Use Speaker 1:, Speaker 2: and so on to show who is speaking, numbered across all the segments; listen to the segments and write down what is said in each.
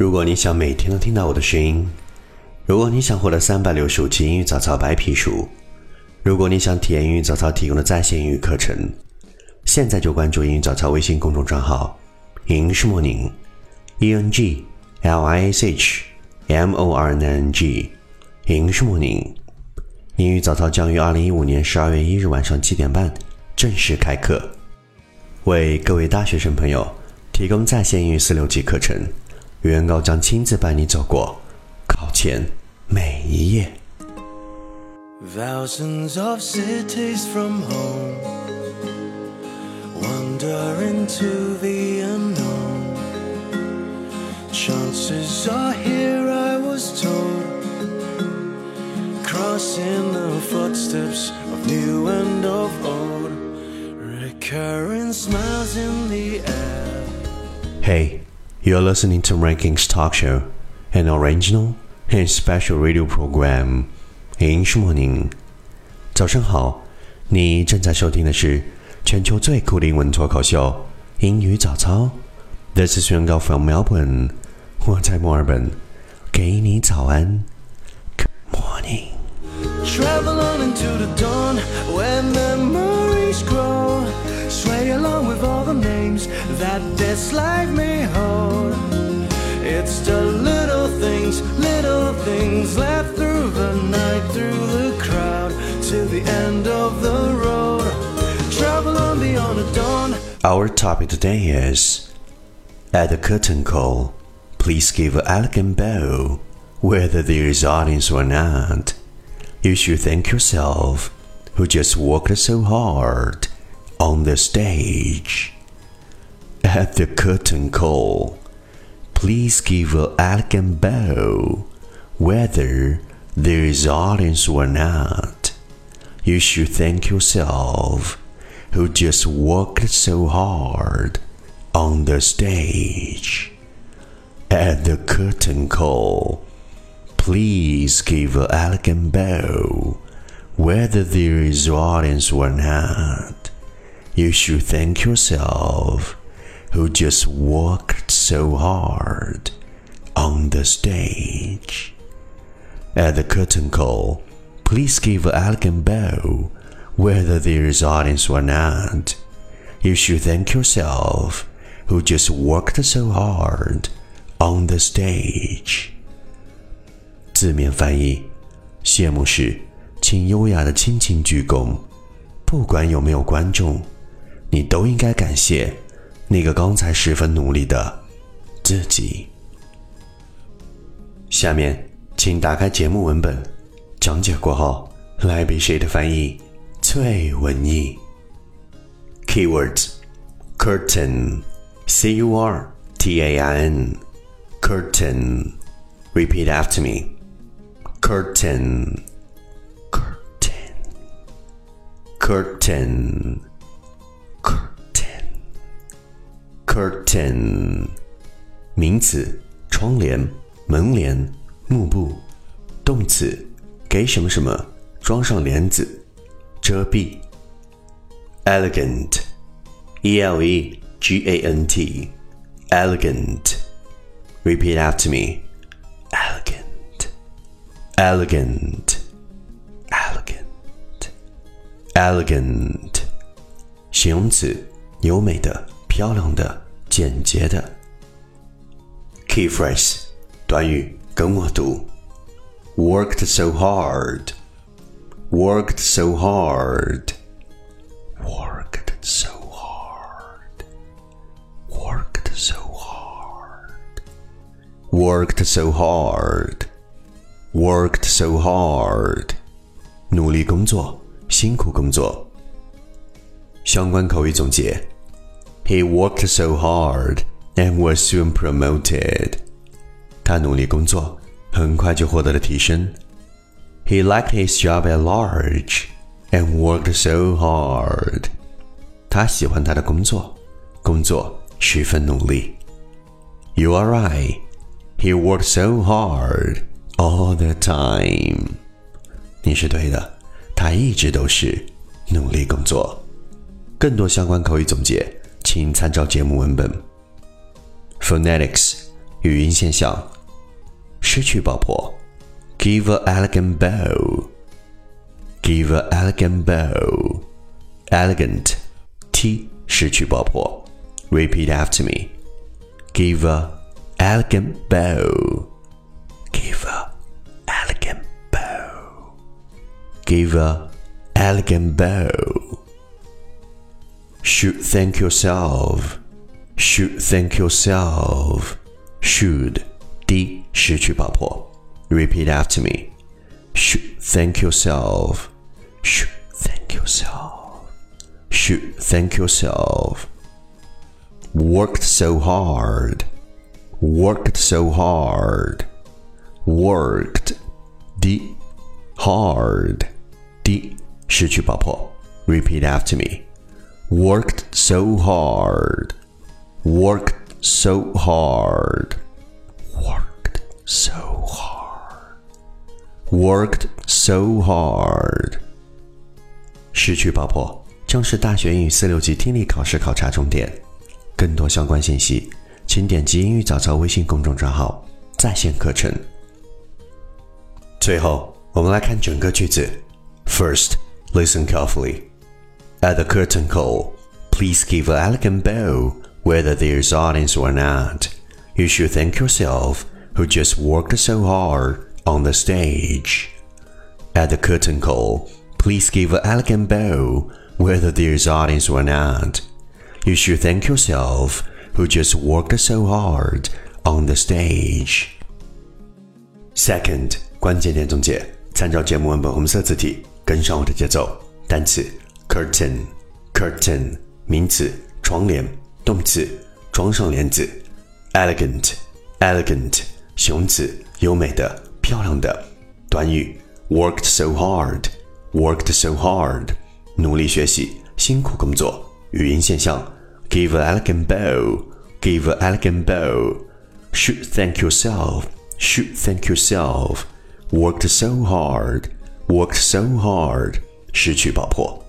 Speaker 1: 如果你想每天都听到我的声音，如果你想获得三百六十五期英语早操白皮书，如果你想体验英语早操提供的在线英语课程，现在就关注英语早操微信公众账号“英式莫宁 ”，E N G L I S H M O R N N G，英式莫宁。英语早操将于二零一五年十二月一日晚上七点半正式开课，为各位大学生朋友提供在线英语四六级课程。原告将亲自伴你走过考前每一页。
Speaker 2: Thousands of cities from home wander into the unknown. Chances are here, I was told, crossing the footsteps of new and of old, recurring smiles in the air.
Speaker 1: Hey, you're listening to Rankings Talk Show, an original and special radio program. 英式莫宁，早上好，你正在收听的是全球最酷的英文脱口秀《英语早操》。This is 原告 from Melbourne，我在墨尔本，给你早安，Good morning。
Speaker 2: Travel on into the dawn where memories grow. that this life may hold. It's the little things, little things left through the night, through the crowd, to the end of the road. Travel on beyond the dawn.
Speaker 1: Our topic today is At the curtain call, please give an elegant bow, whether there is audience or not. You should thank yourself, who just worked so hard on the stage. At the curtain call, please give an elegant bow, whether there is audience or not. You should thank yourself, who just worked so hard on the stage. At the curtain call, please give an elegant bow, whether there is audience or not. You should thank yourself, who just worked so hard on the stage. At the curtain call, please give an elegant bow, whether there is audience or not. You should thank yourself, who just worked so hard on the stage. 字面翻译：谢幕时，请优雅的轻轻鞠躬，不管有没有观众，你都应该感谢 那个刚才十分努力的自己。下面，请打开节目文本，讲解过后，来比谁的翻译最文艺。Keywords: curtain, c u r t a i n, curtain. Repeat after me. Curtain, curtain, curtain, curtain, curtain. 名词：窗帘、门帘、幕布；动词：给什么什么装上帘子、遮蔽。elegant, e l e g a n t, elegant. Repeat after me. Elegant, elegant, elegant, elegant. 形容词，优美的、漂亮的、简洁的。Key phrase，短语，跟我读。Worked so hard, worked so hard. Worked so hard. Worked so hard. Worked so hard. Worked so hard. 努力工作，辛苦工作。相关口语总结 ：He worked so hard and was soon promoted. 他努力工作，很快就获得了提升。He liked his job at large and worked so hard. 他喜欢他的工作，工作十分努力。You are right. He worked so hard all the time. 你是对的，他一直都是努力工作。更多相关口语总结， 请参照节目文本。Phonetics 语音现象，失去爆破。Give a elegant bow. Give a elegant bow. Elegant, t 失去爆破。Repeat after me. Give a elegant bow. Give a elegant bow. Give a elegant bow. Should thank yourself. Should thank yourself. Should 低失去爆破。Repeat after me. Should thank yourself. Should thank yourself. Should thank yourself. Worked so hard. Worked so hard. Worked 低 hard 低失去爆破。Repeat after me. Worked so hard. Worked so hard. Worked so hard. Worked so hard. 失去爆破将是大学英语四六级听力考试考察重点。更多相关信息，请点击英语早操微信公众账号在线课程。最后，我们来看整个句子。First, listen carefully. At the curtain call, please give an elegant bow whether there's audience or not. You should thank yourself who just worked so hard on the stage. At the curtain call, please give an elegant bow whether there's audience or not. You should thank yourself who just worked so hard on the stage. Second, 关键点总结，参照节目文本红色字体，跟上我的节奏。单词 curtain curtain 名词窗帘，动词装上帘子。elegant elegant 形容词优美的、漂亮的。短语 worked so hard worked so hard 努力学习，辛苦工作。语音现象，give an elegant bow, give an elegant bow. Should thank yourself, should thank yourself. Worked so hard, worked so hard. 失去爆破。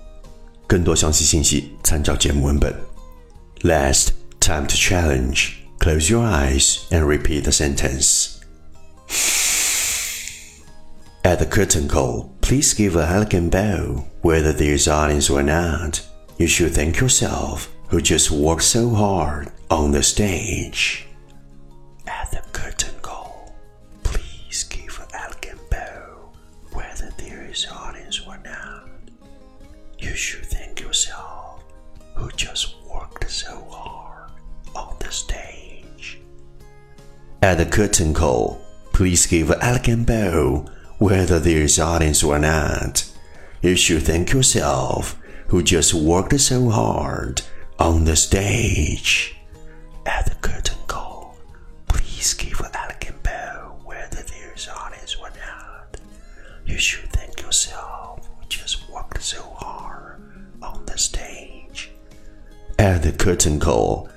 Speaker 1: 更多详细信息参照节目文本。Last time to challenge. Close your eyes and repeat the sentence. At the curtain call, please give an elegant bow, whether there's audience or not. You should thank yourself who just worked so hard on the stage. At the curtain call, please give an elegant bow, whether there is audience or not. You should thank yourself who just worked so hard on the stage. At the curtain call, please give an elegant bow, whether there is audience or not. You should thank yourself who just worked so hard on the stage. At the curtain call,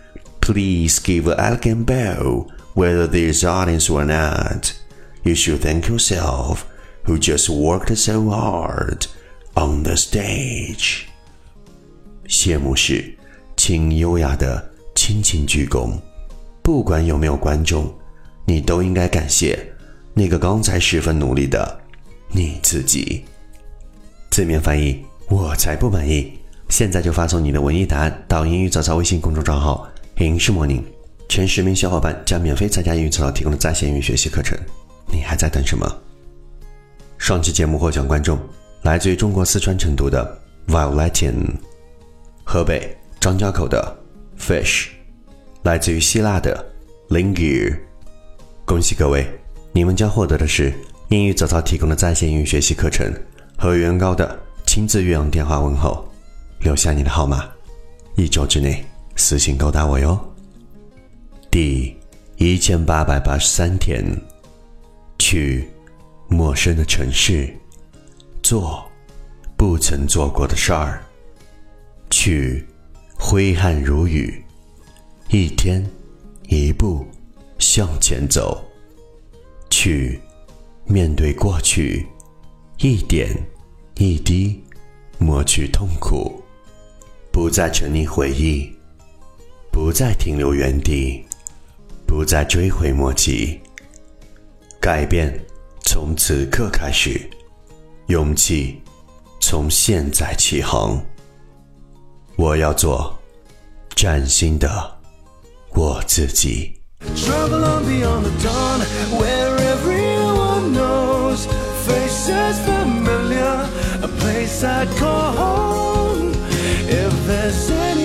Speaker 1: please give an elegant bow, whether there audience or not. You should thank yourself who just worked so hard on the stage. 谢幕式，请优雅的轻轻鞠躬。不管有没有观众，你都应该感谢那个刚才十分努力的你自己。字面翻译，我才不满意。现在就发送你的文艺答案到英语早操微信公众账号“英式模拟”，前十名小伙伴将免费参加英语早操提供的在线英语学习课程。你还在等什么？上期节目获奖观众来自于中国四川成都的 Violetin，河北张家口的 Fish，来自于希腊的 Lingir。恭喜各位，你们将获得的是英语早操提供的在线英语学习课程和原高的亲自岳阳电话问候。留下你的号码，一周之内私信勾搭我哟。第一千八百八十三天，去陌生的城市，做不曾做过的事儿，去挥汗如雨，一天一步向前走，去面对过去，一点一滴抹去痛苦。不再沉溺回忆，不再停留原地，不再追悔莫及。改变从此刻开始，勇气从现在起航。我要做崭新的我自己。
Speaker 2: Travel on beyond the dawn, where everyone knows faces familiar, a place I'd call home. If there's any